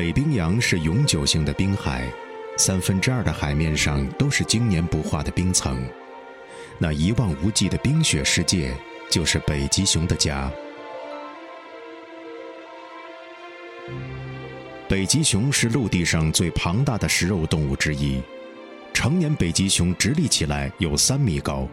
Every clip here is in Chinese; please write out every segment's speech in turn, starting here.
北冰洋是永久性的冰海，三分之二的海面上都是经年不化的冰层。那一望无际的冰雪世界，就是北极熊的家。北极熊是陆地上最庞大的食肉动物之一，成年北极熊直立起来有三米高，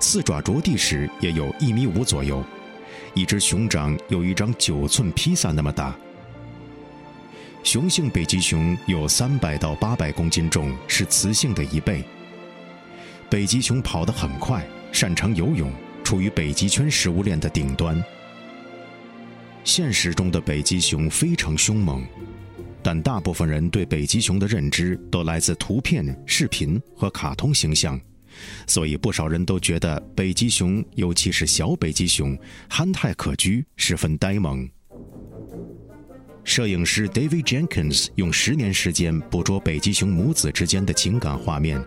四爪着地时也有一米五左右，一只熊掌有一张九寸披萨那么大。雄性北极熊有三百到八百公斤重，是雌性的一倍。北极熊跑得很快，擅长游泳，处于北极圈食物链的顶端。现实中的北极熊非常凶猛，但大部分人对北极熊的认知都来自图片、视频和卡通形象，所以不少人都觉得北极熊，尤其是小北极熊，憨态可掬，十分呆萌。摄影师 David Jenkins 用十年时间捕捉北极熊母子之间的情感画面，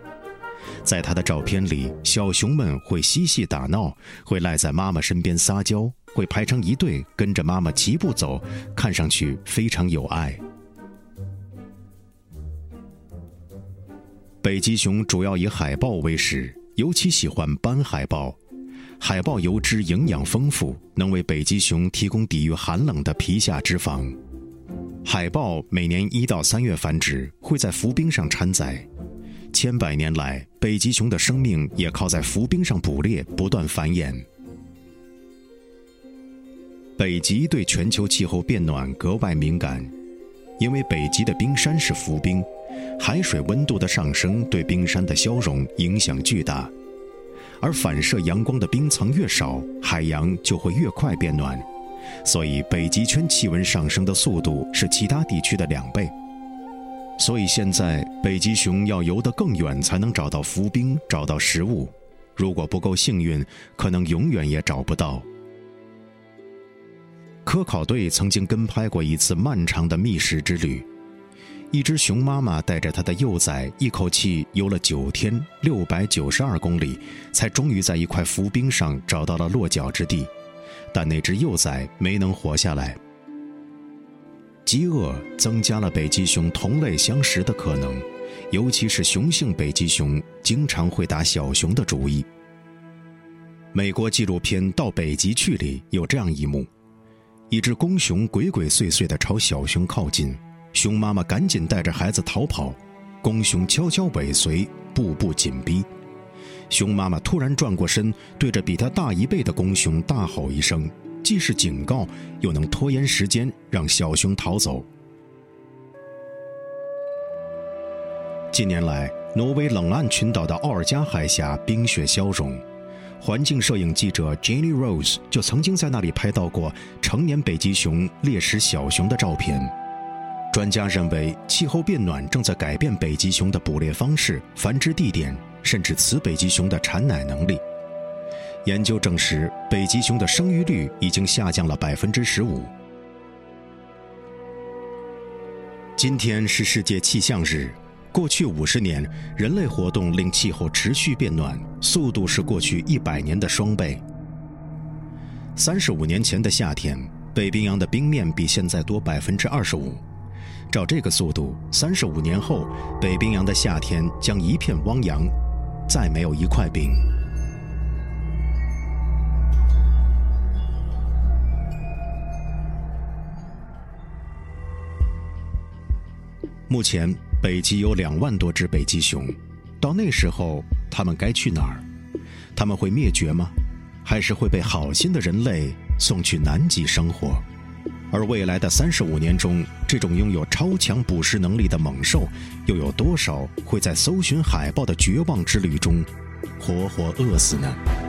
在他的照片里，小熊们会嬉戏打闹，会赖在妈妈身边撒娇，会排成一队跟着妈妈齐步走，看上去非常有爱。北极熊主要以海豹为食，尤其喜欢斑海豹。海豹油脂营养丰富，能为北极熊提供抵御寒冷的皮下脂肪。海豹每年一到三月繁殖，会在浮冰上产崽。千百年来，北极熊的生命也靠在浮冰上捕猎，不断繁衍。北极对全球气候变暖格外敏感，因为北极的冰山是浮冰，海水温度的上升对冰山的消融影响巨大，而反射阳光的冰层越少，海洋就会越快变暖。所以，北极圈气温上升的速度是其他地区的两倍。所以，现在北极熊要游得更远才能找到浮冰、找到食物。如果不够幸运，可能永远也找不到。科考队曾经跟拍过一次漫长的觅食之旅，一只熊妈妈带着它的幼崽，一口气游了九天，六百九十二公里，才终于在一块浮冰上找到了落脚之地。但那只幼崽没能活下来。饥饿增加了北极熊同类相食的可能，尤其是雄性北极熊经常会打小熊的主意。美国纪录片《到北极去》里有这样一幕：一只公熊鬼鬼祟祟地朝小熊靠近，熊妈妈赶紧带着孩子逃跑，公熊悄悄尾随，步步紧逼。熊妈妈突然转过身，对着比它大一倍的公熊大吼一声，既是警告，又能拖延时间，让小熊逃走。近年来，挪威冷岸群岛的奥尔加海峡冰雪消融，环境摄影记者 Jenny Rose 就曾经在那里拍到过成年北极熊猎食小熊的照片。专家认为，气候变暖正在改变北极熊的捕猎方式、繁殖地点。甚至雌北极熊的产奶能力。研究证实，北极熊的生育率已经下降了百分之十五。今天是世界气象日。过去五十年，人类活动令气候持续变暖，速度是过去一百年的双倍。三十五年前的夏天，北冰洋的冰面比现在多百分之二十五。照这个速度，三十五年后，北冰洋的夏天将一片汪洋。再没有一块冰。目前，北极有两万多只北极熊，到那时候，它们该去哪儿？它们会灭绝吗？还是会被好心的人类送去南极生活？而未来的三十五年中，这种拥有超强捕食能力的猛兽，又有多少会在搜寻海豹的绝望之旅中，活活饿死呢？